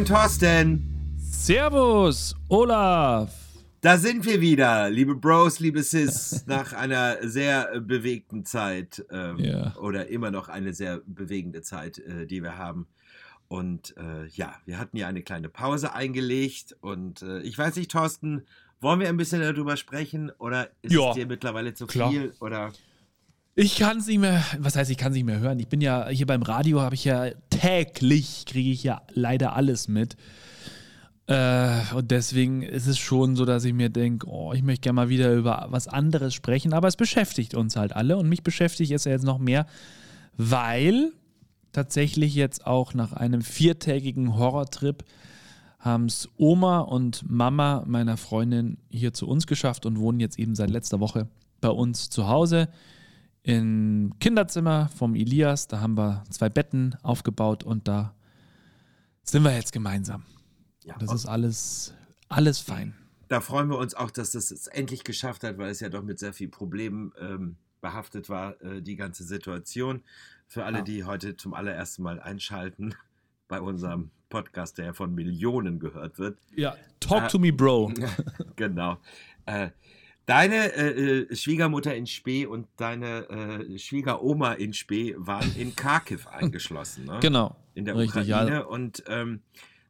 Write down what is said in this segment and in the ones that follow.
Moin Thorsten. Servus, Olaf. Da sind wir wieder, liebe Bros, liebe Sis, nach einer sehr bewegten Zeit ähm, ja. oder immer noch eine sehr bewegende Zeit, äh, die wir haben. Und äh, ja, wir hatten ja eine kleine Pause eingelegt und äh, ich weiß nicht, Thorsten, wollen wir ein bisschen darüber sprechen oder ist ja, es dir mittlerweile zu klar. viel oder? Ich kann es nicht mehr, was heißt, ich kann es nicht mehr hören. Ich bin ja hier beim Radio, habe ich ja täglich, kriege ich ja leider alles mit. Äh, und deswegen ist es schon so, dass ich mir denke, oh, ich möchte gerne mal wieder über was anderes sprechen, aber es beschäftigt uns halt alle und mich beschäftigt es ja jetzt noch mehr, weil tatsächlich jetzt auch nach einem viertägigen Horrortrip haben es Oma und Mama meiner Freundin hier zu uns geschafft und wohnen jetzt eben seit letzter Woche bei uns zu Hause im Kinderzimmer vom Elias. Da haben wir zwei Betten aufgebaut und da sind wir jetzt gemeinsam. Ja, das ist alles, alles fein. Da freuen wir uns auch, dass das es endlich geschafft hat, weil es ja doch mit sehr vielen Problemen ähm, behaftet war, äh, die ganze Situation. Für alle, ja. die heute zum allerersten Mal einschalten bei unserem Podcast, der ja von Millionen gehört wird. Ja, talk äh, to me, Bro. genau. Äh, Deine äh, äh, Schwiegermutter in Spee und deine äh, Schwiegeroma in Spee waren in Kharkiv eingeschlossen. Ne? Genau. In der Richtig, Ukraine. Ja. Und ähm,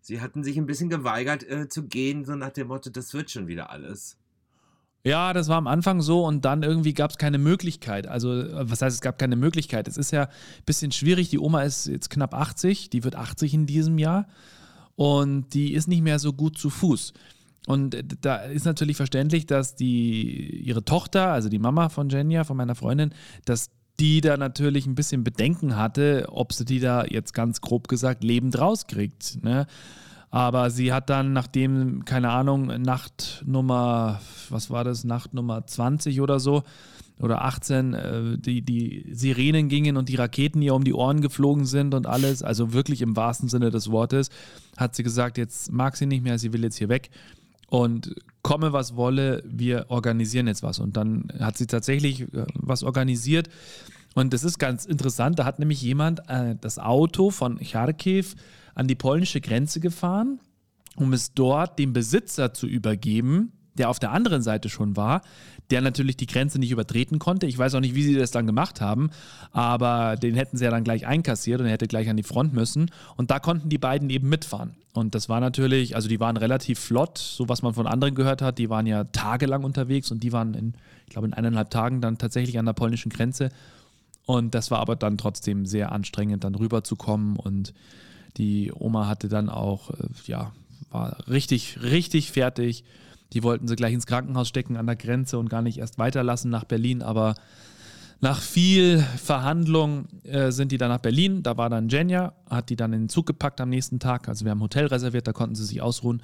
sie hatten sich ein bisschen geweigert äh, zu gehen, so nach dem Motto, das wird schon wieder alles. Ja, das war am Anfang so und dann irgendwie gab es keine Möglichkeit. Also, äh, was heißt, es gab keine Möglichkeit? Es ist ja ein bisschen schwierig. Die Oma ist jetzt knapp 80, die wird 80 in diesem Jahr und die ist nicht mehr so gut zu Fuß. Und da ist natürlich verständlich, dass die, ihre Tochter, also die Mama von Jenja, von meiner Freundin, dass die da natürlich ein bisschen Bedenken hatte, ob sie die da jetzt ganz grob gesagt lebend rauskriegt. Ne? Aber sie hat dann, nachdem, keine Ahnung, Nacht Nummer, was war das, Nacht Nummer 20 oder so, oder 18, äh, die, die Sirenen gingen und die Raketen ihr um die Ohren geflogen sind und alles, also wirklich im wahrsten Sinne des Wortes, hat sie gesagt, jetzt mag sie nicht mehr, sie will jetzt hier weg. Und komme, was wolle, wir organisieren jetzt was. Und dann hat sie tatsächlich äh, was organisiert. Und das ist ganz interessant. Da hat nämlich jemand äh, das Auto von Charkiw an die polnische Grenze gefahren, um es dort dem Besitzer zu übergeben, der auf der anderen Seite schon war, der natürlich die Grenze nicht übertreten konnte. Ich weiß auch nicht, wie sie das dann gemacht haben, aber den hätten sie ja dann gleich einkassiert und er hätte gleich an die Front müssen. Und da konnten die beiden eben mitfahren. Und das war natürlich, also die waren relativ flott, so was man von anderen gehört hat. Die waren ja tagelang unterwegs und die waren in, ich glaube, in eineinhalb Tagen dann tatsächlich an der polnischen Grenze. Und das war aber dann trotzdem sehr anstrengend, dann rüberzukommen. Und die Oma hatte dann auch, äh, ja, war richtig, richtig fertig die wollten sie gleich ins Krankenhaus stecken an der Grenze und gar nicht erst weiterlassen nach Berlin. Aber nach viel Verhandlung äh, sind die dann nach Berlin. Da war dann Jenja, hat die dann in den Zug gepackt am nächsten Tag. Also wir haben ein Hotel reserviert, da konnten sie sich ausruhen.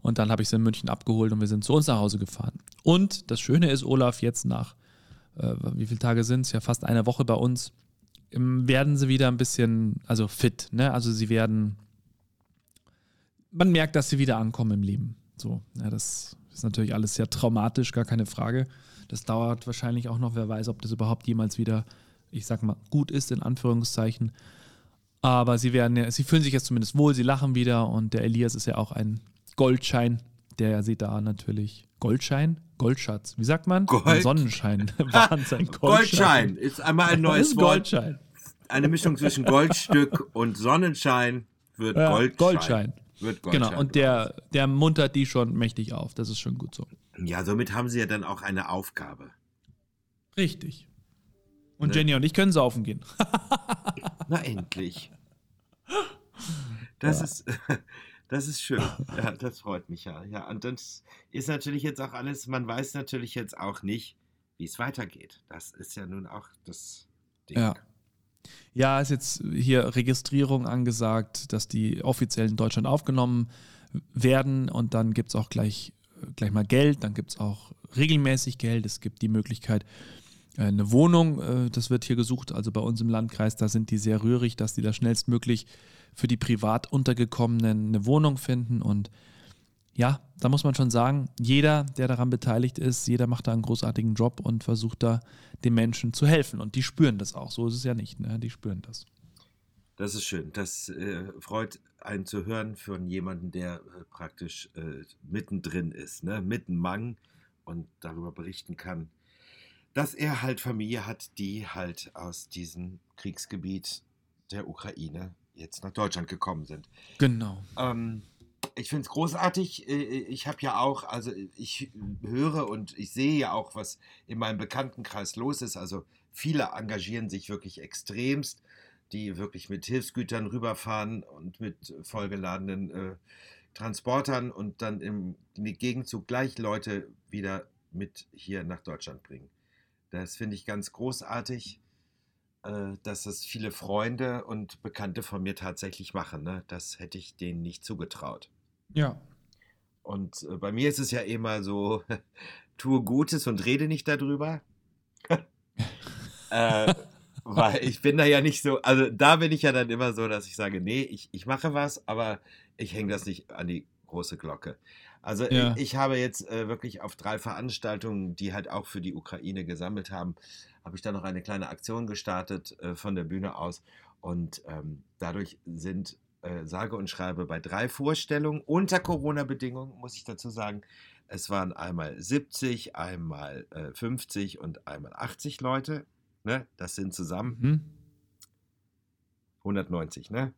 Und dann habe ich sie in München abgeholt und wir sind zu uns nach Hause gefahren. Und das Schöne ist, Olaf, jetzt nach, äh, wie viele Tage sind es? Ja, fast eine Woche bei uns, werden sie wieder ein bisschen, also fit. Ne? Also sie werden, man merkt, dass sie wieder ankommen im Leben. So, ja, das ist natürlich alles sehr traumatisch, gar keine Frage. Das dauert wahrscheinlich auch noch, wer weiß, ob das überhaupt jemals wieder, ich sag mal, gut ist, in Anführungszeichen. Aber sie werden ja, sie fühlen sich jetzt zumindest wohl, sie lachen wieder und der Elias ist ja auch ein Goldschein, der sie da natürlich. Goldschein? Goldschatz. Wie sagt man? Gold. Ein Sonnenschein. Wahnsinn. Goldschein. Goldschein ist einmal ein neues Wort. Goldschein. Eine Mischung zwischen Goldstück und Sonnenschein wird ja, Goldschein. Goldschein. Wird genau, und der, der muntert die schon mächtig auf. Das ist schon gut so. Ja, somit haben sie ja dann auch eine Aufgabe. Richtig. Und ne? Jenny und ich können saufen gehen. Na endlich. Das ja. ist. Das ist schön. Ja, das freut mich ja. Ja, und das ist natürlich jetzt auch alles, man weiß natürlich jetzt auch nicht, wie es weitergeht. Das ist ja nun auch das Ding. Ja. Ja, ist jetzt hier Registrierung angesagt, dass die offiziell in Deutschland aufgenommen werden und dann gibt es auch gleich, gleich mal Geld, dann gibt es auch regelmäßig Geld, es gibt die Möglichkeit, äh, eine Wohnung, äh, das wird hier gesucht, also bei uns im Landkreis, da sind die sehr rührig, dass die da schnellstmöglich für die privat untergekommenen eine Wohnung finden und ja, da muss man schon sagen, jeder, der daran beteiligt ist, jeder macht da einen großartigen Job und versucht da den Menschen zu helfen. Und die spüren das auch. So ist es ja nicht. Ne? Die spüren das. Das ist schön. Das äh, freut einen zu hören von jemandem, der äh, praktisch äh, mittendrin ist, ne? mitten Mang und darüber berichten kann, dass er halt Familie hat, die halt aus diesem Kriegsgebiet der Ukraine jetzt nach Deutschland gekommen sind. Genau. Ähm, ich finde es großartig. Äh, ich habe ja auch, also ich höre und ich sehe ja auch, was in meinem Bekanntenkreis los ist. Also viele engagieren sich wirklich extremst die wirklich mit Hilfsgütern rüberfahren und mit vollgeladenen äh, Transportern und dann im, Gegenzug gleich Leute wieder mit hier nach Deutschland bringen. Das finde ich ganz großartig, äh, dass das viele Freunde und Bekannte von mir tatsächlich machen. Ne? Das hätte ich denen nicht zugetraut. Ja. Und äh, bei mir ist es ja immer so, tue Gutes und rede nicht darüber. äh, weil ich bin da ja nicht so, also da bin ich ja dann immer so, dass ich sage, nee, ich, ich mache was, aber ich hänge das nicht an die große Glocke. Also ja. ich, ich, habe jetzt äh, wirklich auf drei Veranstaltungen, die halt auch für die Ukraine gesammelt haben, habe ich da noch eine kleine Aktion gestartet äh, von der Bühne aus. Und ähm, dadurch sind äh, sage und schreibe bei drei Vorstellungen unter Corona-Bedingungen, muss ich dazu sagen. Es waren einmal 70, einmal 50 äh, und einmal 80 Leute Ne? Das sind zusammen mhm. 190, ne?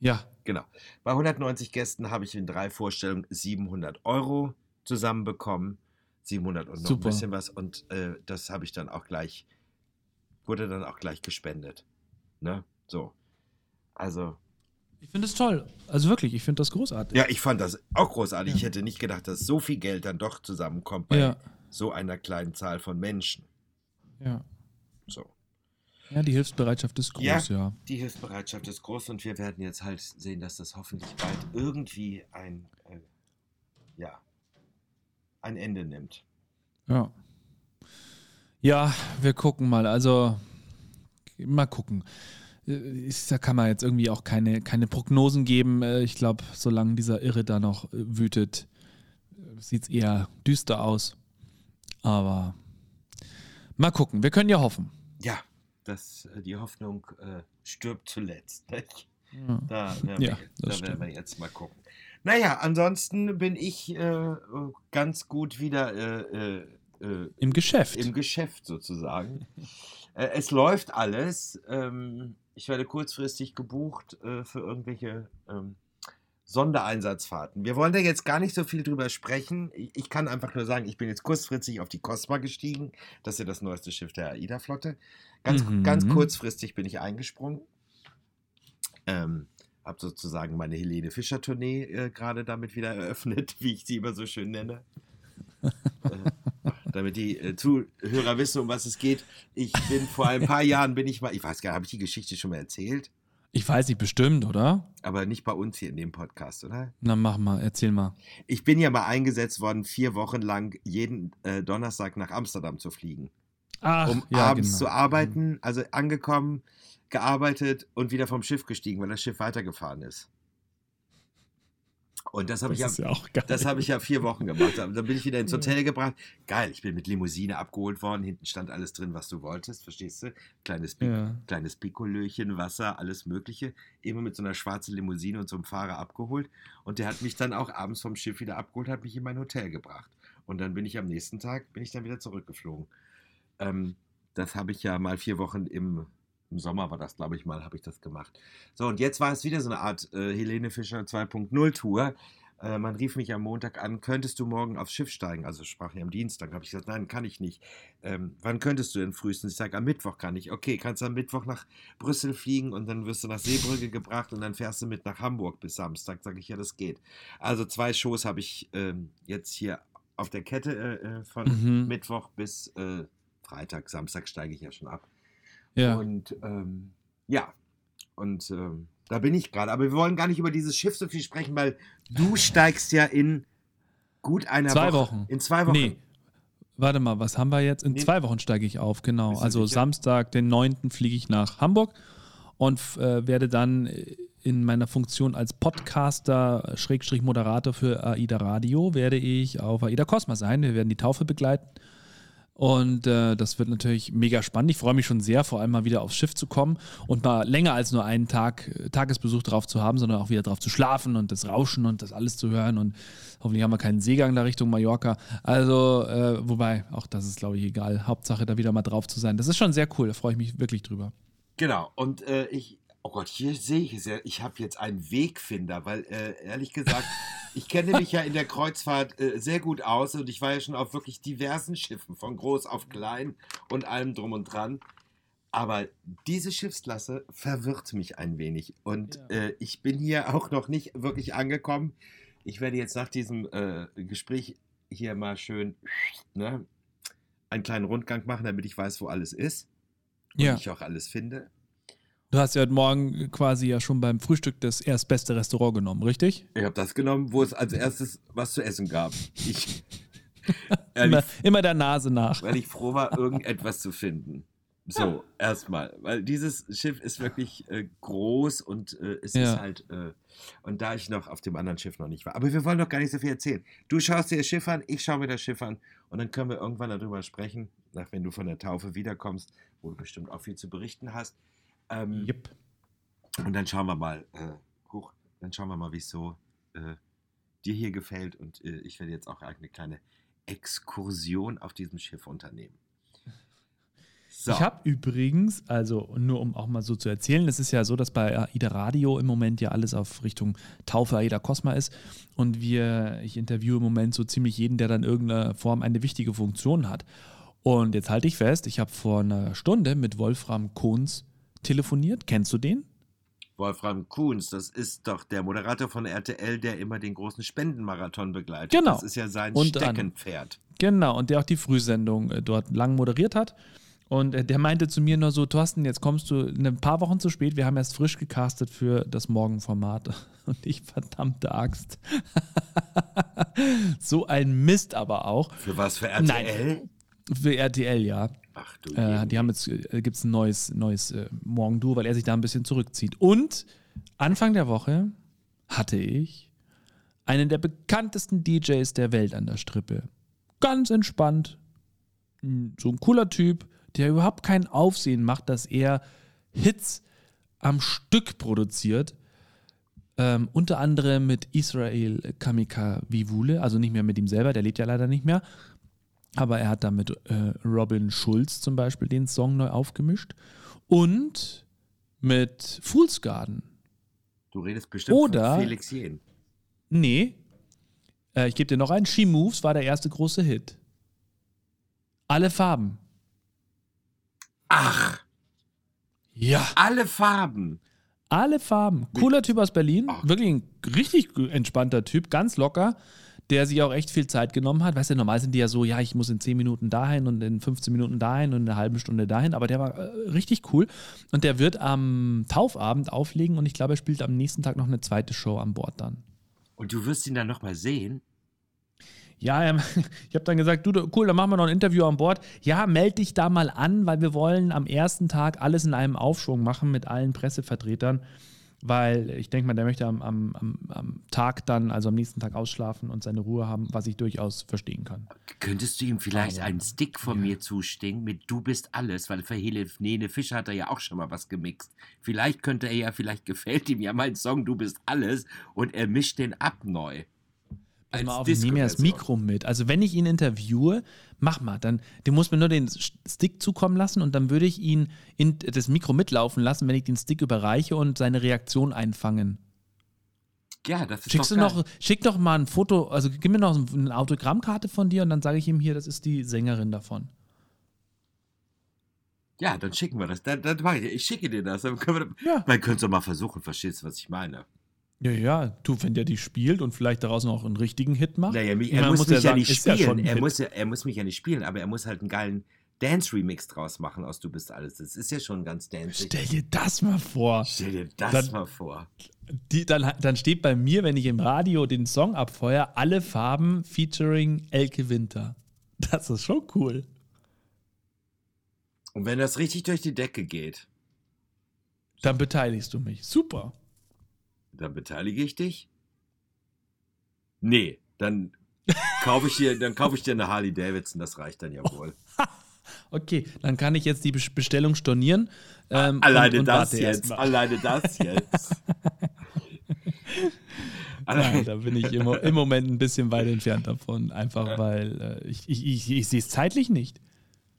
Ja. Genau. Bei 190 Gästen habe ich in drei Vorstellungen 700 Euro zusammenbekommen. 700 und noch Super. ein bisschen was. Und äh, das habe ich dann auch gleich, wurde dann auch gleich gespendet. Ne? So. Also. Ich finde es toll. Also wirklich, ich finde das großartig. Ja, ich fand das auch großartig. Ja. Ich hätte nicht gedacht, dass so viel Geld dann doch zusammenkommt bei ja. so einer kleinen Zahl von Menschen. Ja. So. Ja, die Hilfsbereitschaft ist groß, ja, ja. Die Hilfsbereitschaft ist groß und wir werden jetzt halt sehen, dass das hoffentlich bald irgendwie ein, äh, ja, ein Ende nimmt. Ja. Ja, wir gucken mal. Also, mal gucken. Äh, da kann man jetzt irgendwie auch keine, keine Prognosen geben. Äh, ich glaube, solange dieser Irre da noch äh, wütet, sieht es eher düster aus. Aber Mal gucken, wir können ja hoffen. Ja, dass äh, die Hoffnung äh, stirbt zuletzt. Nicht? Ja. Da, werden, ja, wir, da werden wir jetzt mal gucken. Naja, ansonsten bin ich äh, ganz gut wieder äh im Geschäft. Im Geschäft sozusagen. es läuft alles. Ähm, ich werde kurzfristig gebucht für irgendwelche ähm, Sondereinsatzfahrten. Wir wollen da jetzt gar nicht so viel drüber sprechen. Ich kann einfach nur sagen, ich bin jetzt kurzfristig auf die Cosma gestiegen. Das ist ja das neueste Schiff der AIDA-Flotte. Ganz, mhm. ganz kurzfristig bin ich eingesprungen. Ähm, habe sozusagen meine Helene Fischer-Tournee äh, gerade damit wieder eröffnet, wie ich sie immer so schön nenne. äh, damit die äh, Zuhörer wissen, um was es geht. Ich bin vor ein paar Jahren bin ich mal, ich weiß gar nicht, habe ich die Geschichte schon mal erzählt? Ich weiß nicht, bestimmt, oder? Aber nicht bei uns hier in dem Podcast, oder? Na, mach mal, erzähl mal. Ich bin ja mal eingesetzt worden, vier Wochen lang jeden äh, Donnerstag nach Amsterdam zu fliegen. Ach, um ja, abends genau. zu arbeiten, also angekommen, gearbeitet und wieder vom Schiff gestiegen, weil das Schiff weitergefahren ist. Und das habe ich, ja, ja hab ich ja vier Wochen gemacht. Dann bin ich wieder ins Hotel gebracht. Geil, ich bin mit Limousine abgeholt worden. Hinten stand alles drin, was du wolltest, verstehst du? Kleines, ja. kleines Pikolöchen, Wasser, alles Mögliche. Immer mit so einer schwarzen Limousine und so einem Fahrer abgeholt. Und der hat mich dann auch abends vom Schiff wieder abgeholt, hat mich in mein Hotel gebracht. Und dann bin ich am nächsten Tag, bin ich dann wieder zurückgeflogen. Ähm, das habe ich ja mal vier Wochen im im Sommer war das, glaube ich mal, habe ich das gemacht. So, und jetzt war es wieder so eine Art äh, Helene Fischer 2.0 Tour. Äh, man rief mich am Montag an, könntest du morgen aufs Schiff steigen? Also sprach ich am Dienstag. habe ich gesagt, nein, kann ich nicht. Ähm, wann könntest du denn frühestens? Ich sage, am Mittwoch kann ich. Okay, kannst du am Mittwoch nach Brüssel fliegen und dann wirst du nach Seebrücke gebracht und dann fährst du mit nach Hamburg bis Samstag. Sage ich, ja, das geht. Also zwei Shows habe ich ähm, jetzt hier auf der Kette äh, äh von mhm. Mittwoch bis äh, Freitag. Samstag steige ich ja schon ab. Ja. Und ähm, ja, und ähm, da bin ich gerade. Aber wir wollen gar nicht über dieses Schiff so viel sprechen, weil du steigst ja in gut einer zwei Woche. Wochen. In zwei Wochen. Nee. Warte mal, was haben wir jetzt? In nee. zwei Wochen steige ich auf, genau. Also sicher? Samstag, den 9. fliege ich nach Hamburg und äh, werde dann in meiner Funktion als Podcaster, Schrägstrich Moderator für AIDA Radio, werde ich auf AIDA Cosma sein. Wir werden die Taufe begleiten Und äh, das wird natürlich mega spannend. Ich freue mich schon sehr, vor allem mal wieder aufs Schiff zu kommen und mal länger als nur einen Tag äh, Tagesbesuch drauf zu haben, sondern auch wieder drauf zu schlafen und das Rauschen und das alles zu hören. Und hoffentlich haben wir keinen Seegang da Richtung Mallorca. Also, äh, wobei, auch das ist, glaube ich, egal. Hauptsache, da wieder mal drauf zu sein. Das ist schon sehr cool, da freue ich mich wirklich drüber. Genau, und äh, ich, oh Gott, hier sehe ich es ja, ich habe jetzt einen Wegfinder, weil äh, ehrlich gesagt, ich kenne mich ja in der Kreuzfahrt äh, sehr gut aus und ich war ja schon auf wirklich diversen Schiffen, von groß auf klein und allem drum und dran. Aber diese Schiffsklasse verwirrt mich ein wenig. Und ja. äh, ich bin hier auch noch nicht wirklich angekommen. Ich werde jetzt nach diesem äh, Gespräch hier mal schön ne, einen kleinen Rundgang machen, damit ich weiß, wo alles ist. Und ja. ich auch alles finde. Du hast ja heute Morgen quasi ja schon beim Frühstück das erstbeste Restaurant genommen, richtig? Ich habe das genommen, wo es als erstes was zu essen gab. Ich, immer, immer der Nase nach. Weil ich froh war, irgendetwas zu finden. So, erstmal. Weil dieses Schiff ist wirklich äh, groß und äh, es ja. ist halt. Äh, und da ich noch auf dem anderen Schiff noch nicht war. Aber wir wollen doch gar nicht so viel erzählen. Du schaust dir das Schiff an, ich schaue mir das Schiff an und dann können wir irgendwann darüber sprechen, nach wenn du von der Taufe wiederkommst, wo du bestimmt auch viel zu berichten hast. Ähm, yep. Und dann schauen wir mal, äh, hoch, dann schauen wir mal, wie es so äh, dir hier gefällt. Und äh, ich werde jetzt auch eine kleine Exkursion auf diesem Schiff unternehmen. So. Ich habe übrigens, also nur um auch mal so zu erzählen, es ist ja so, dass bei AIDA Radio im Moment ja alles auf Richtung Taufe AIDA Cosma ist und wir, ich interviewe im Moment so ziemlich jeden, der dann irgendeiner Form eine wichtige Funktion hat. Und jetzt halte ich fest, ich habe vor einer Stunde mit Wolfram Kohns telefoniert. Kennst du den? Wolfram Kuhns, das ist doch der Moderator von RTL, der immer den großen Spendenmarathon begleitet. Genau. Das ist ja sein und Steckenpferd. An, genau, und der auch die Frühsendung äh, dort lang moderiert hat. Und äh, der meinte zu mir nur so, Thorsten, jetzt kommst du ein paar Wochen zu spät, wir haben erst frisch gecastet für das Morgenformat. Und ich, verdammte Axt. so ein Mist aber auch. Für was, für RTL? Nein, für RTL, ja. Ach du. Äh, die haben jetzt, äh, gibt es ein neues, neues äh, Morgenduo, weil er sich da ein bisschen zurückzieht. Und Anfang der Woche hatte ich einen der bekanntesten DJs der Welt an der Strippe. Ganz entspannt. So ein cooler Typ, der überhaupt kein Aufsehen macht, dass er Hits am Stück produziert. Ähm, unter anderem mit Israel Kamika Vivule, also nicht mehr mit ihm selber, der lebt ja leider nicht mehr, aber er hat da mit äh, Robin Schulz zum Beispiel den Song neu aufgemischt. Und mit Fool's Garden. Du redest bestimmt Oder, von Felix Jen. Nee. Äh, ich gebe dir noch einen. She Moves war der erste große Hit. Alle Farben. Ach. Ja. Alle Farben. Alle Farben. Cooler Typ aus Berlin. Ach. Wirklich ein richtig entspannter Typ. Ganz locker der sich auch echt viel Zeit genommen hat. Weißt du, normal sind die ja so, ja, ich muss in 10 Minuten dahin und in 15 Minuten dahin und in einer halben Stunde dahin, aber der war äh, richtig cool. Und der wird am Taufabend auflegen und ich glaube, er spielt am nächsten Tag noch eine zweite Show an Bord dann. Und du wirst ihn dann nochmal sehen? Ja, ähm, ich habe dann gesagt, du, cool, dann machen wir noch ein Interview an Bord. Ja, melde dich da mal an, weil wir wollen am ersten Tag alles in einem Aufschwung machen mit allen Pressevertretern weil ich denke mal, der möchte am, am, am, Tag dann, also am nächsten Tag ausschlafen und seine Ruhe haben, was ich durchaus verstehen kann. Könntest du ihm vielleicht Aber, einen Stick von ja. mir zustinken mit Du bist alles, weil für Helene Fischer hat er ja auch schon mal was gemixt. Vielleicht könnte er ja, vielleicht gefällt ihm ja mein Song Du bist alles und er mischt den ab neu. Pass mal auf, ich nehme ja das Mikro mit. Also wenn ich ihn interviewe, mach mal, dann, du musst mir nur den Stick zukommen lassen und dann würde ich ihn in das Mikro mitlaufen lassen, wenn ich den Stick überreiche und seine Reaktion einfangen. Ja, das ist Schickst doch du noch, schick doch mal ein Foto, also gib mir noch eine Autogrammkarte von dir und dann sage ich ihm hier, das ist die Sängerin davon. Ja, dann schicken wir das. Dann, dann ich, ich schicke dir das. Dann können wir, ja. Man könnte es doch mal versuchen, verstehst du, was ich meine? Ja, ja, du, wenn der die spielt und vielleicht daraus noch einen richtigen Hit macht. Naja, er muss, muss mich ja, sagen, nicht spielen. Ja er, muss er muss mich ja nicht spielen, aber er muss halt einen geilen Dance-Remix draus machen aus Du bist alles. Das ist ja schon ganz dance. Stell dir das mal vor. Stell dir das dann, mal vor. Die, dann, dann steht bei mir, wenn ich im Radio den Song abfeuere, alle Farben featuring Elke Winter. Das ist schon cool. Und wenn das richtig durch die Decke geht. Dann beteiligst du mich. Super. Dann beteilige ich dich? Nee, dann kaufe ich dir, dann kaufe ich dir eine Harley Davidson, das reicht dann ja wohl. okay, dann kann ich jetzt die Bestellung stornieren. Ähm, alleine, und, und das jetzt, alleine das jetzt. Nein, da bin ich im, im, Moment ein bisschen weit entfernt davon, einfach weil äh, ich, ich, ich, ich sehe es zeitlich nicht.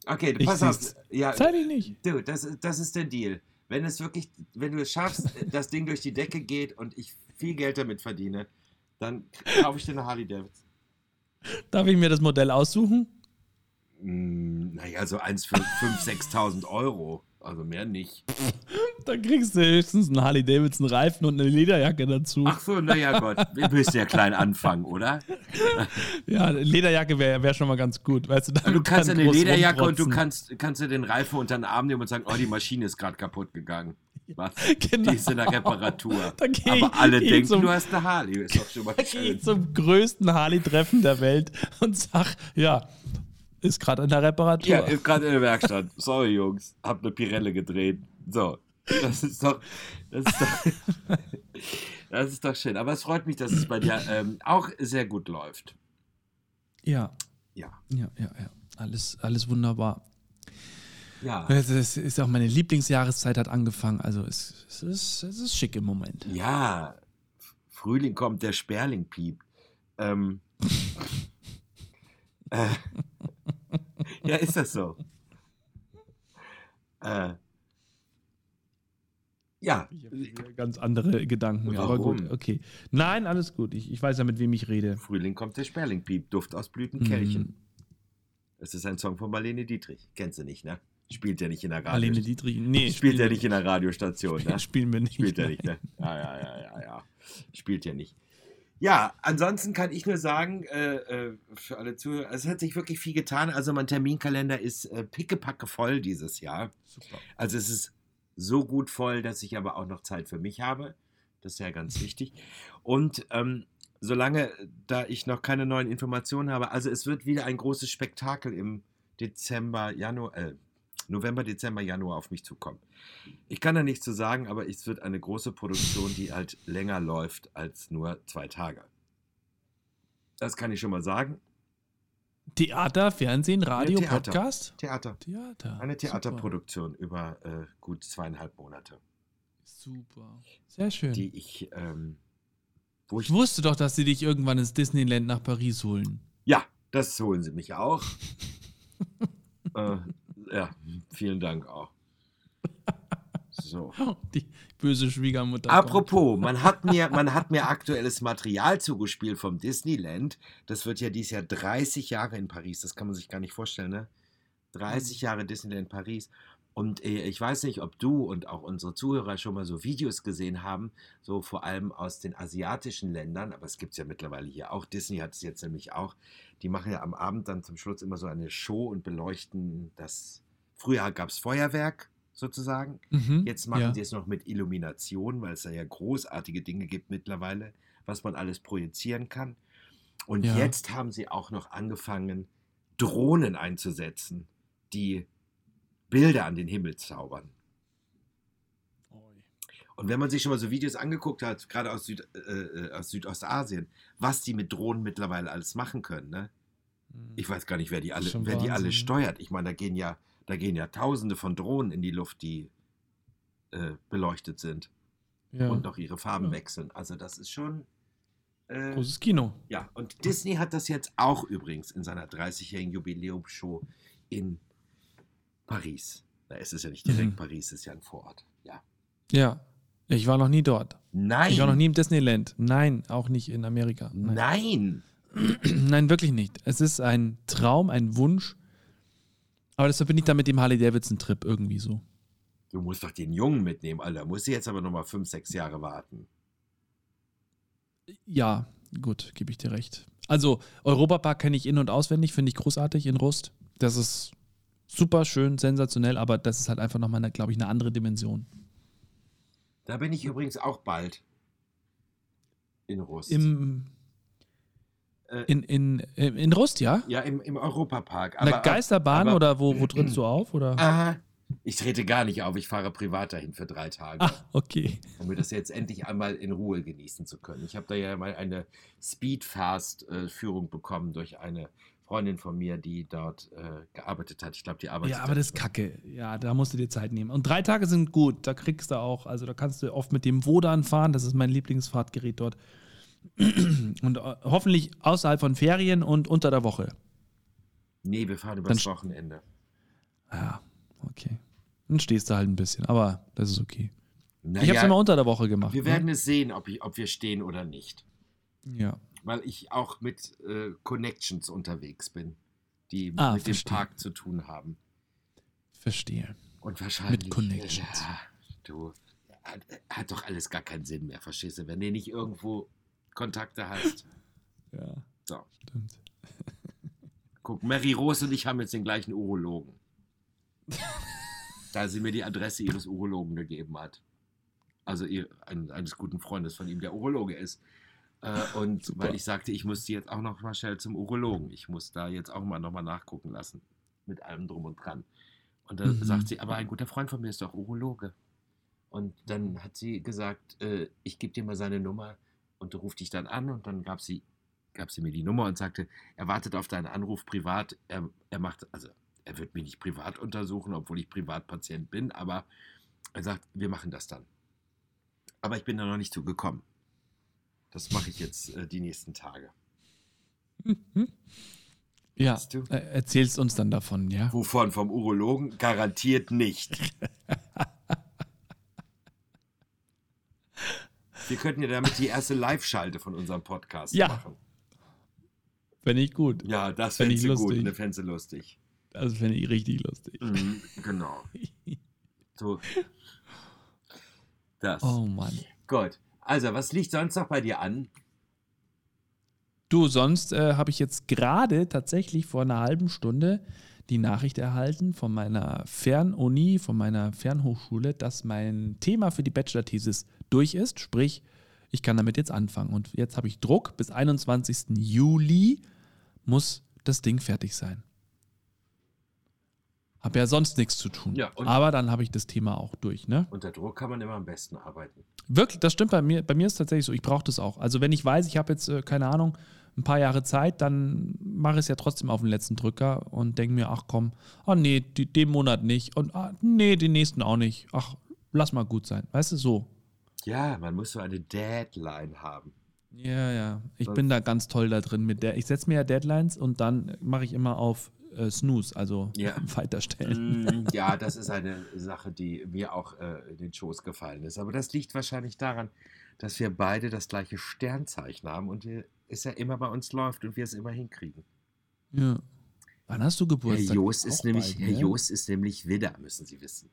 Okay, pass auf. Ja, zeitlich nicht. Du, das, das ist der Deal. Wenn es wirklich, wenn du es schaffst, das Ding durch die Decke geht und ich viel Geld damit verdiene, dann kaufe ich dir eine Harley Davidson. Darf ich mir das Modell aussuchen? Hm, naja, so eins für 5.000, 6.000 Euro. Also mehr nicht. Dann kriegst du höchstens einen Harley Davidson Reifen und eine Lederjacke dazu. Ach so, naja Gott, wir müssen ja klein anfangen, oder? ja, Lederjacke wäre wär schon mal ganz gut. Weißt du, du kannst eine Lederjacke und du kannst, kannst du den Reifen unter den Arm nehmen und sagen, oh, die Maschine ist gerade kaputt gegangen. Was? Genau. Die ist in der Reparatur. Aber alle denken, zum, du hast eine Harley. Ist doch schon mal schön. Ich zum größten Harley-Treffen der Welt und sag, ja, ist gerade in der Reparatur. Ja, ist gerade in der Werkstatt. Sorry, Jungs. Hab eine Pirelle gedreht. So. Das ist doch. Das ist doch, das ist doch schön. Aber es freut mich, dass es bei dir ähm, auch sehr gut läuft. Ja. Ja. Ja, ja, ja. Alles, alles wunderbar. Ja. Es ist, ist auch meine Lieblingsjahreszeit hat angefangen. Also es, es, ist, es ist schick im Moment. Ja. Frühling kommt, der Sperling piept. Ähm. äh, ja, ist das so? Äh, ja. Ich habe ganz andere Gedanken, Warum? aber gut, okay. Nein, alles gut. Ich, ich weiß ja, mit wem ich rede. Frühling kommt der Sperlingpiep, Duft aus Blütenkelchen. Mhm. Das ist ein Song von Marlene Dietrich. Kennst du nicht, ne? Spielt ja nicht in der Radio. Marlene Dietrich, nee. Spielt ja nicht in der Radiostation, ne? Spielen wir nicht. Spielt ja nicht, ne? Ja, ja, ja, ja, ja. Spielt ja nicht. Ja, ansonsten kann ich nur sagen, äh, äh, für alle Zuhörer, es hat sich wirklich viel getan. Also mein Terminkalender ist äh, pickepacke voll dieses Jahr. Super. Also es ist so gut voll, dass ich aber auch noch Zeit für mich habe. Das ist ja ganz wichtig. Und ähm, solange da ich noch keine neuen Informationen habe, also es wird wieder ein großes Spektakel im Dezember, Januar, äh, November, Dezember, Januar auf mich zukommen. Ich kann da nichts zu sagen, aber es wird eine große Produktion, die halt länger läuft als nur zwei Tage. Das kann ich schon mal sagen. Theater, Fernsehen, Radio, Theater. Podcast? Theater. Theater. Eine Theaterproduktion Super. über äh, gut zweieinhalb Monate. Super. Sehr schön. Die ich, ähm, wo ich, ich wusste doch, dass sie dich irgendwann ins Disneyland nach Paris holen. Ja, das holen sie mich auch. äh, ja, vielen Dank auch. So. Die böse Schwiegermutter. Apropos, man hat, mir, man hat mir aktuelles Material zugespielt vom Disneyland. Das wird ja dieses Jahr 30 Jahre in Paris. Das kann man sich gar nicht vorstellen, ne? 30 mhm. Jahre Disneyland Paris. Und äh, ich weiß nicht, ob du und auch unsere Zuhörer schon mal so Videos gesehen haben, so vor allem aus den asiatischen Ländern, aber es gibt es ja mittlerweile hier auch. Disney hat es jetzt nämlich auch. Die machen ja am Abend dann zum Schluss immer so eine Show und beleuchten das. Früher gab es Feuerwerk sozusagen. Mhm, Jetzt machen ja. sie es noch mit Illumination, weil es da ja großartige Dinge gibt mittlerweile, was man alles projizieren kann. Und ja. jetzt haben sie auch noch angefangen, Drohnen einzusetzen, die Bilder an den Himmel zaubern. Und wenn man sich schon mal so Videos angeguckt hat, gerade aus, Süd, äh, äh, aus Südostasien, was die mit Drohnen mittlerweile alles machen können, ne? Mhm. Ich weiß gar nicht, wer die alle, wer die alle steuert. Ich meine, da gehen ja da gehen ja tausende von Drohnen in die Luft, die äh, beleuchtet sind ja. und noch ihre Farben ja. wechseln. Also das ist schon... Äh, Großes Kino. Ja, und Disney hat das jetzt auch übrigens in seiner 30-jährigen Jubiläumsshow in Paris. Da ist es ja nicht direkt mhm. Paris, ist ja ein Vorort. Ja. Ja, ich war noch nie dort. Nein. Ich war noch nie im Disneyland. Nein, auch nicht in Amerika. Nein. Nein, Nein wirklich nicht. Es ist ein Traum, ein Wunsch, aber das verbinde ich dann mit dem Harley-Davidson-Trip irgendwie so. Du musst doch den Jungen mitnehmen, Alter. Musst du jetzt aber nochmal fünf, sechs Jahre warten. Ja, gut, gebe ich dir recht. Also, Europapark kenne ich in- und auswendig, finde ich großartig in Rust. Das ist super schön, sensationell, aber das ist halt einfach nochmal, glaube ich, eine andere Dimension. Da bin ich übrigens auch bald. In Rust. Im äh, in, in, in Rust, ja? Ja, im, im Europapark. Aber, Eine Geisterbahn aber, oder wo, wo trittst du auf? Oder? Aha. Ich trete gar nicht auf, ich fahre privat dahin für drei Tage. Ah, okay. Um mir das jetzt endlich einmal in Ruhe genießen zu können. Ich habe da ja mal eine Speedfast-Führung bekommen durch eine Freundin von mir, die dort äh, gearbeitet hat. Ich glaube, die arbeitet. Ja, aber das ist kacke. Ja, da musst du dir Zeit nehmen. Und drei Tage sind gut. Da kriegst du auch, also da kannst du oft mit dem Wodan fahren. Das ist mein Lieblingsfahrtgerät dort. Und äh, hoffentlich außerhalb von Ferien und unter der Woche. Nee, wir fahren übers Wochenende. Ja, okay. Dann stehst du halt ein bisschen, aber das ist okay. Naja, ich habe es immer unter der Woche gemacht. Wir ne? werden es sehen, ob, ich, ob wir stehen oder nicht. Ja. Weil ich auch mit äh, Connections unterwegs bin, die ah, mit verstehe. dem Park zu tun haben. Verstehe. Und wahrscheinlich. Mit Connections. Ja, du, hat, hat, doch alles gar keinen Sinn mehr, verstehst du? Wenn du nicht irgendwo Kontakte hast. ja. So. Stimmt. Guck, Mary Rose und ich haben jetzt den gleichen Urologen. da sie mir die Adresse ihres Urologen gegeben hat. Also ihr, ein, eines guten Freundes von ihm, der Urologe ist. Äh, und Super. weil ich sagte, ich muss jetzt auch noch mal schnell zum Urologen. Ich muss da jetzt auch mal noch mal nachgucken lassen. Mit allem drum und dran. Und dann mhm. sagt sie, aber ein guter Freund von mir ist doch Urologe. Und dann hat sie gesagt, äh, ich gebe dir mal seine Nummer und du rufst dich dann an. Und dann gab sie, gab sie mir die Nummer und sagte, er wartet auf deinen Anruf privat. Er, er macht, also er wird mich nicht privat untersuchen, obwohl ich Privatpatient bin, aber er sagt, wir machen das dann. Aber ich bin da noch nicht zugekommen. Das mache ich jetzt äh, die nächsten Tage. Ja, du? Äh, erzählst uns dann davon, ja? Wovon? Vom Urologen? Garantiert nicht. Wir könnten ja damit die erste Live-Schalte von unserem Podcast ja. machen. Fände ich gut. Ja, das fände ich gut. Eine fände lustig. Das fände ich richtig lustig. Mhm, genau. So. Das. Oh Mann. Gut. Also, was liegt sonst noch bei dir an? Du, sonst äh, habe ich jetzt gerade tatsächlich vor einer halben Stunde die Nachricht erhalten von meiner Fernuni, von meiner Fernhochschule, dass mein Thema für die Bachelor-Thesis durch ist. Sprich, ich kann damit jetzt anfangen. Und jetzt habe ich Druck. Bis 21. Juli muss das Ding fertig sein. Habe ja sonst nichts zu tun. Ja, Aber dann habe ich das Thema auch durch. Ne? Unter Druck kann man immer am besten arbeiten. Wirklich, das stimmt bei mir. Bei mir ist es tatsächlich so, ich brauche das auch. Also wenn ich weiß, ich habe jetzt, äh, keine Ahnung, ein paar Jahre Zeit, dann mache ich es ja trotzdem auf den letzten Drücker und denke mir, ach komm, oh nee, die, den Monat nicht und ah, nee, den nächsten auch nicht. Ach, lass mal gut sein. Weißt du, so. Ja, man muss so eine Deadline haben. Ja, ja. Ich das bin da ganz toll da drin mit der. Ich setze mir ja Deadlines und dann mache ich immer auf äh, Snooze, also ja. weiterstellen. Mm, ja, das ist eine Sache, die mir auch äh, in den Schoß gefallen ist. Aber das liegt wahrscheinlich daran, dass wir beide das gleiche Sternzeichen haben und es ja immer bei uns läuft und wir es immer hinkriegen. Ja. Wann hast du Geburtstag? Herr Jost, ist nämlich, bald, Herr Jost ist nämlich Widder, müssen Sie wissen.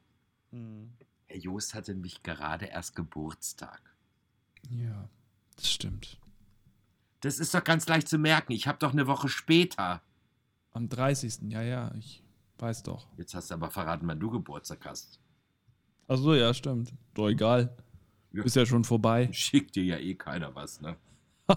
Mhm. Herr Jost hatte nämlich gerade erst Geburtstag. Ja, das stimmt. Das ist doch ganz leicht zu merken. Ich habe doch eine Woche später. Am 30. Ja, ja, ich weiß doch. Jetzt hast du aber verraten, wann du Geburtstag hast. Ach so, ja, stimmt. Doch egal. Ja. Ist ja schon vorbei. Schickt dir ja eh keiner was, ne?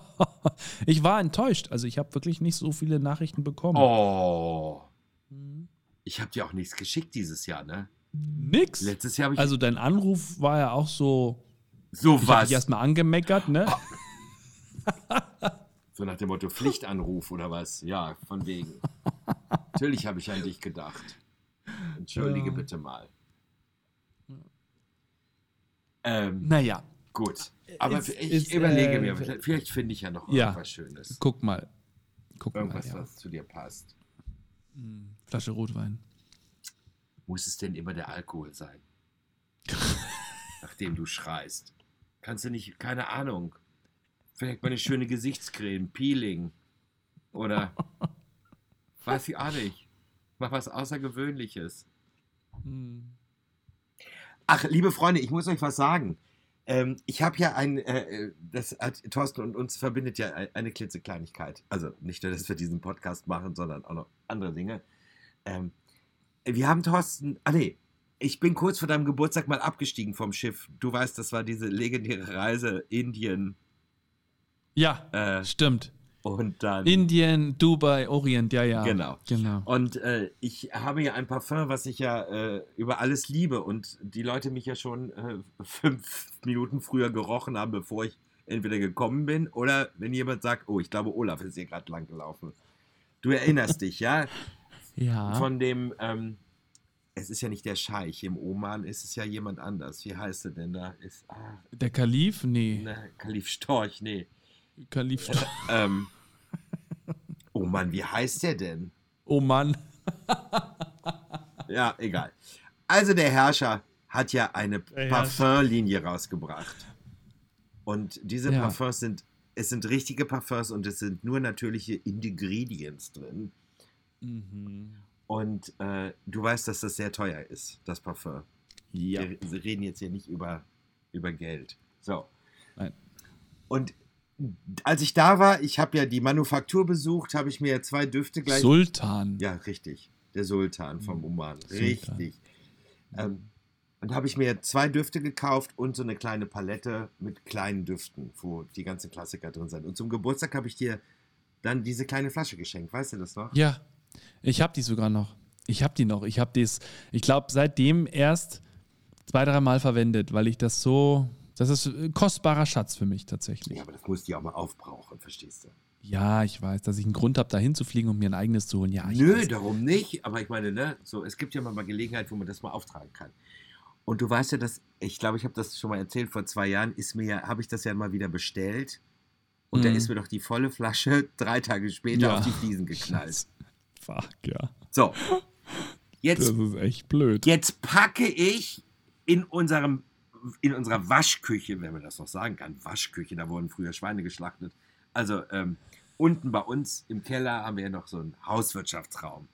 ich war enttäuscht. Also ich habe wirklich nicht so viele Nachrichten bekommen. Oh. Mhm. Ich habe dir auch nichts geschickt dieses Jahr, ne? Nix. Letztes Jahr habe ich. Also dein Anruf war ja auch so. So ich was. Ich erstmal angemeckert, ne? Oh. So nach dem Motto Pflichtanruf oder was? Ja, von wegen. Natürlich habe ich an dich gedacht. Entschuldige ja. bitte mal. Ähm, naja. Gut. Aber ist, ich ist, überlege äh, mir, vielleicht finde ich ja noch ja, irgendwas Schönes. Guck mal. Guck irgendwas, mal, ja. was zu dir passt. Hm, Flasche Rotwein. Muss es denn immer der Alkohol sein? Nachdem du schreist. Kannst du nicht, keine Ahnung, Vielleicht mal eine schöne Gesichtscreme, Peeling. Oder weiß ich auch nicht. Mach was Außergewöhnliches. Hm. Ach, liebe Freunde, ich muss euch was sagen. Ähm, ich habe ja ein, äh, das hat Thorsten und uns verbindet ja eine klitzekleinigkeit. Also nicht nur, dass wir diesen Podcast machen, sondern auch noch andere Dinge. Ähm, wir haben Thorsten, ah nee, ich bin kurz vor deinem Geburtstag mal abgestiegen vom Schiff. Du weißt, das war diese legendäre Reise Indien, ja, äh, stimmt. Und dann. Indien, Dubai, Orient, ja, ja. Genau. genau. Und äh, ich habe ja ein Parfum, was ich ja äh, über alles liebe und die Leute mich ja schon äh, fünf Minuten früher gerochen haben, bevor ich entweder gekommen bin oder wenn jemand sagt, oh, ich glaube, Olaf ist hier gerade lang gelaufen. Du erinnerst dich, ja? Ja. Von dem, ähm, es ist ja nicht der Scheich, im Oman ist es ja jemand anders. Wie heißt er denn da? Ist, ah, der Kalif? Nee. Ne, Kalif Storch, nee. Kalif. Äh, ähm, oh Mann, wie heißt der denn? Oh Mann. ja, egal. Also der Herrscher hat ja eine Parfumlinie rausgebracht. Und diese ja. Parfums sind, es sind richtige Parfums und es sind nur natürliche Ingredients drin. Mhm. Und äh, du weißt, dass das sehr teuer ist, das Parfum. Ja. Wir, wir reden jetzt hier nicht über, über Geld. So. Nein. Und als ich da war, ich habe ja die Manufaktur besucht, habe ich mir zwei Düfte gleich. Sultan. Ja, richtig. Der Sultan vom mhm. Oman. Richtig. Ähm, und habe ich mir zwei Düfte gekauft und so eine kleine Palette mit kleinen Düften, wo die ganzen Klassiker drin sind. Und zum Geburtstag habe ich dir dann diese kleine Flasche geschenkt. Weißt du das noch? Ja, ich habe die sogar noch. Ich habe die noch. Ich habe das, ich glaube, seitdem erst zwei, drei Mal verwendet, weil ich das so das ist ein kostbarer Schatz für mich tatsächlich. Ja, aber das musst du ja auch mal aufbrauchen, verstehst du? Ja, ich weiß, dass ich einen Grund habe, da hinzufliegen und mir ein eigenes zu holen. Ja, Nö, weiß. darum nicht. Aber ich meine, ne, so, es gibt ja mal Gelegenheit, wo man das mal auftragen kann. Und du weißt ja, dass, ich glaube, ich habe das schon mal erzählt, vor zwei Jahren ist mir ja, habe ich das ja mal wieder bestellt. Und mhm. da ist mir doch die volle Flasche drei Tage später ja. auf die Fliesen geknallt. Fuck, ja. So. Jetzt, das ist echt blöd. Jetzt packe ich in unserem in unserer Waschküche, wenn man das noch sagen kann, Waschküche, da wurden früher Schweine geschlachtet. Also ähm, unten bei uns im Keller haben wir ja noch so einen Hauswirtschaftsraum.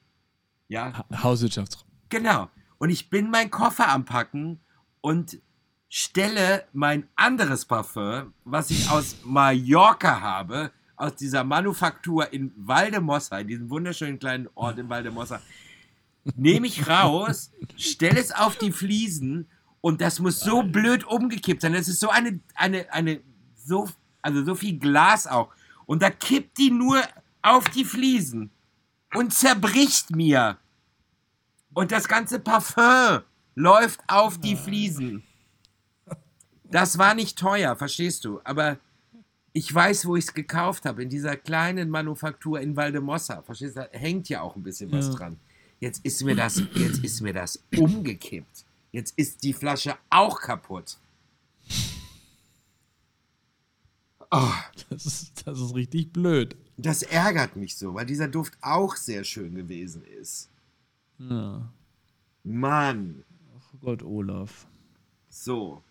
Ja? Ha Hauswirtschaftsraum. Genau. Und ich bin mein Koffer am Packen und stelle mein anderes Parfum, was ich aus Mallorca habe, aus dieser Manufaktur in Valdemossa, in diesem wunderschönen kleinen Ort in Valdemossa, nehme ich raus, stelle es auf die Fliesen und das muss so blöd umgekippt sein. Das ist so eine, eine, eine, so, also so viel Glas auch. Und da kippt die nur auf die Fliesen und zerbricht mir. Und das ganze Parfum läuft auf die Fliesen. Das war nicht teuer, verstehst du? Aber ich weiß, wo ich es gekauft habe, in dieser kleinen Manufaktur in Valdemossa. Verstehst du? Da hängt ja auch ein bisschen was ja. dran. Jetzt ist mir das, jetzt ist mir das umgekippt. Jetzt ist die Flasche auch kaputt. Oh. Das, ist, das ist richtig blöd. Das ärgert mich so, weil dieser Duft auch sehr schön gewesen ist. Ja. Mann. Ach Gott, Olaf. So.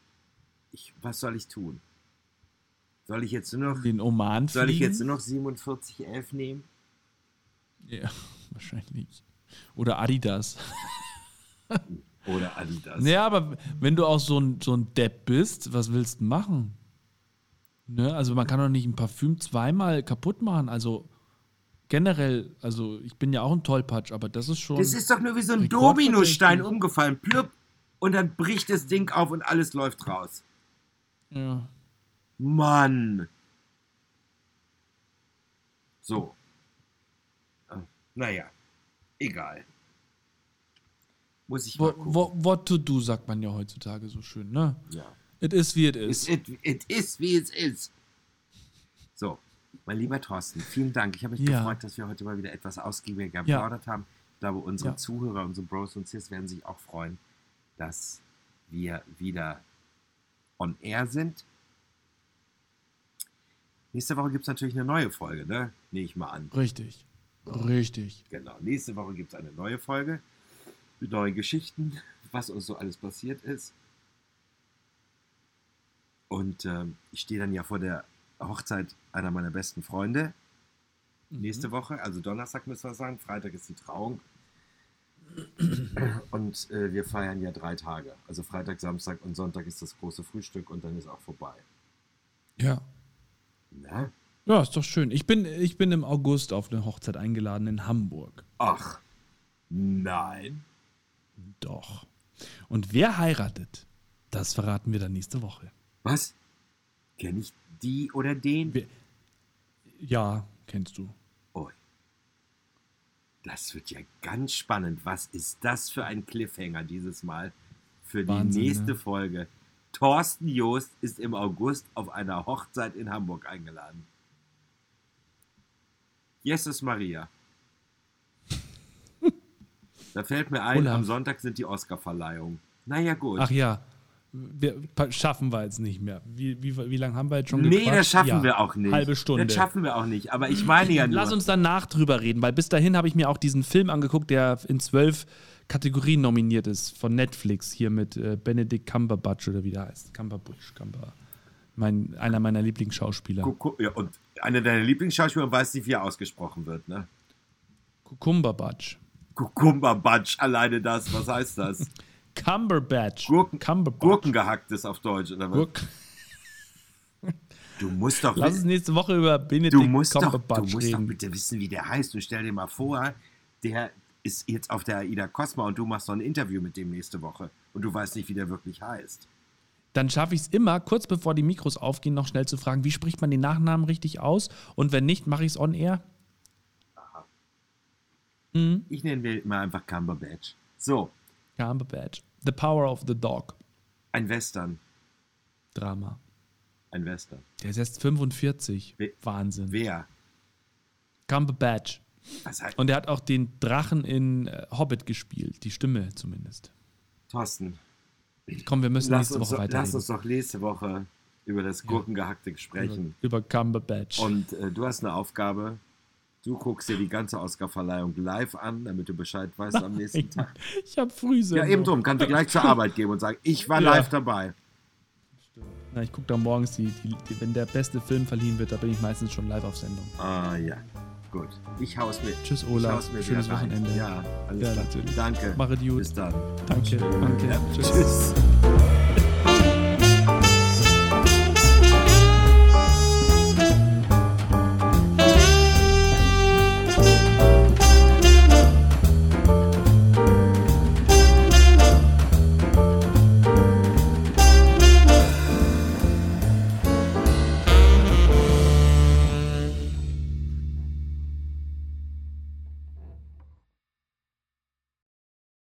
Ich, was soll ich tun? Soll ich jetzt nur noch. Den Oman Soll ich jetzt nur noch 4711 nehmen? Ja, wahrscheinlich. Oder Adidas. Oder Adidas. Ja, aber wenn du auch so ein, so ein Depp bist, was willst du machen? Ne? Also man kann doch nicht ein Parfüm zweimal kaputt machen. Also generell, also ich bin ja auch ein Tollpatsch, aber das ist schon. Das ist doch nur wie so ein Dominostein umgefallen. Plüpp. Und dann bricht das Ding auf und alles läuft raus. Ja. Mann. So. Naja, egal. Muss ich mal what, what to do, sagt man ja heutzutage so schön, ne? Ja. It is wie it is. It, it is wie es ist. So, mein lieber Thorsten, vielen Dank. Ich habe mich ja. gefreut, dass wir heute mal wieder etwas ausgiebiger geplaudert ja. haben. Ich glaube, unsere ja. Zuhörer, unsere Bros und Sis werden sich auch freuen, dass wir wieder on air sind. Nächste Woche gibt es natürlich eine neue Folge, ne? Nehme ich mal an. Richtig. Richtig. Genau. Nächste Woche gibt es eine neue Folge mit neuen Geschichten, was uns so alles passiert ist. Und ähm, ich stehe dann ja vor der Hochzeit einer meiner besten Freunde. Mhm. Nächste Woche, also Donnerstag müssen wir sagen. Freitag ist die Trauung. Und äh, wir feiern ja drei Tage. Also Freitag, Samstag und Sonntag ist das große Frühstück und dann ist auch vorbei. Ja. Na? Ja, ist doch schön. Ich bin, ich bin im August auf eine Hochzeit eingeladen in Hamburg. Ach, nein. Doch. Und wer heiratet, das verraten wir dann nächste Woche. Was? Kenne ich die oder den? Wir, ja, Kennst du. Oh. Das wird ja ganz spannend. Was ist das für ein Cliffhanger dieses Mal für die Wahnsinn, nächste ne? Folge? Thorsten Joost ist im August auf einer Hochzeit in Hamburg eingeladen. Jesus Maria. Da fällt mir ein, Olaf. am Sonntag sind die Oscarverleihungen. Naja, gut. Ach ja, wir, schaffen wir jetzt nicht mehr. Wie, wie, wie lange haben wir jetzt schon gequatscht? Nee, das schaffen ja, wir auch nicht. Halbe Stunde. Das schaffen wir auch nicht. Aber ich meine ja nur. Lass uns danach drüber reden, weil bis dahin habe ich mir auch diesen Film angeguckt, der in zwölf Kategorien nominiert ist von Netflix hier mit äh, Benedict Cumberbatch oder wie der heißt. Cumberbatch, Cumber. Mein, einer meiner Lieblingsschauspieler. Ja, und einer deiner Lieblingsschauspieler weiß nicht, wie er ausgesprochen wird, ne? Cumberbatch. Cumberbatch, alleine das, was heißt das? Cumberbatch. Gurken, Cumberbatch. Gurkengehacktes auf Deutsch, oder was? Gurk Du musst doch. Lass uns nächste Woche über Benedict du musst Cumberbatch doch, Du musst reden. doch bitte wissen, wie der heißt. Und stell dir mal vor, der ist jetzt auf der Aida Cosma und du machst noch ein Interview mit dem nächste Woche und du weißt nicht, wie der wirklich heißt. Dann schaffe ich es immer, kurz bevor die Mikros aufgehen, noch schnell zu fragen, wie spricht man den Nachnamen richtig aus? Und wenn nicht, mache ich es on air. Mhm. Ich nenne ihn mal einfach Cumberbatch. So. Cumberbatch. The Power of the Dog. Ein Western. Drama. Ein Western. Der ist jetzt 45. We Wahnsinn. Wer? Cumberbatch. Und er hat auch den Drachen in äh, Hobbit gespielt, die Stimme zumindest. Thorsten. Komm, wir müssen nächste Woche weiter. Lass uns doch nächste Woche über das Gurkengehackte sprechen. Über, über Cumberbatch. Und äh, du hast eine Aufgabe. Du guckst dir die ganze Oscarverleihung live an, damit du Bescheid weißt am nächsten Tag. Ich habe früh Ja, eben drum. Kannst du gleich zur Arbeit gehen und sagen, ich war ja. live dabei. Na, ich gucke da morgens, die, die, die, wenn der beste Film verliehen wird, da bin ich meistens schon live auf Sendung. Ah, ja. Gut. Ich hau's mit. Tschüss, Olaf. Schönes Wochenende. Ja, alles ja, klar. Natürlich. Danke. Mach es gut. Bis dann. Danke. Danke. Ja, tschüss. tschüss.